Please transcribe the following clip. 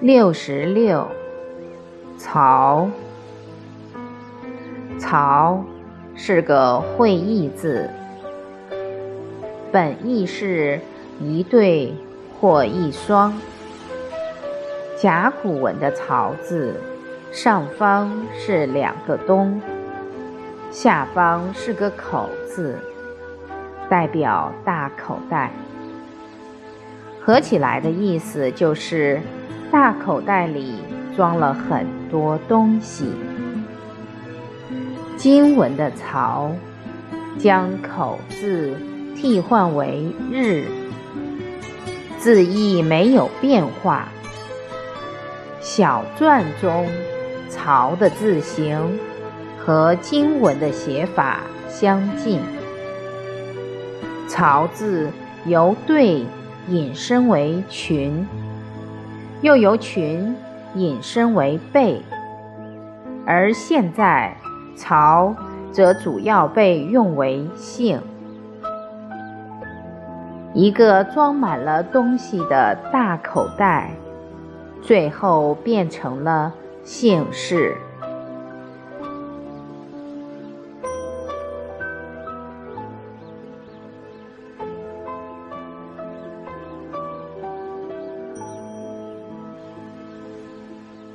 六十六，曹。曹是个会意字，本意是一对或一双。甲骨文的“曹”字，上方是两个东，下方是个口字，代表大口袋。合起来的意思就是。大口袋里装了很多东西。经文的“曹”将口字替换为日，字意没有变化。小篆中“曹”的字形和经文的写法相近，“曹”字由对引申为群。又由群引申为备，而现在“曹”则主要被用为姓。一个装满了东西的大口袋，最后变成了姓氏。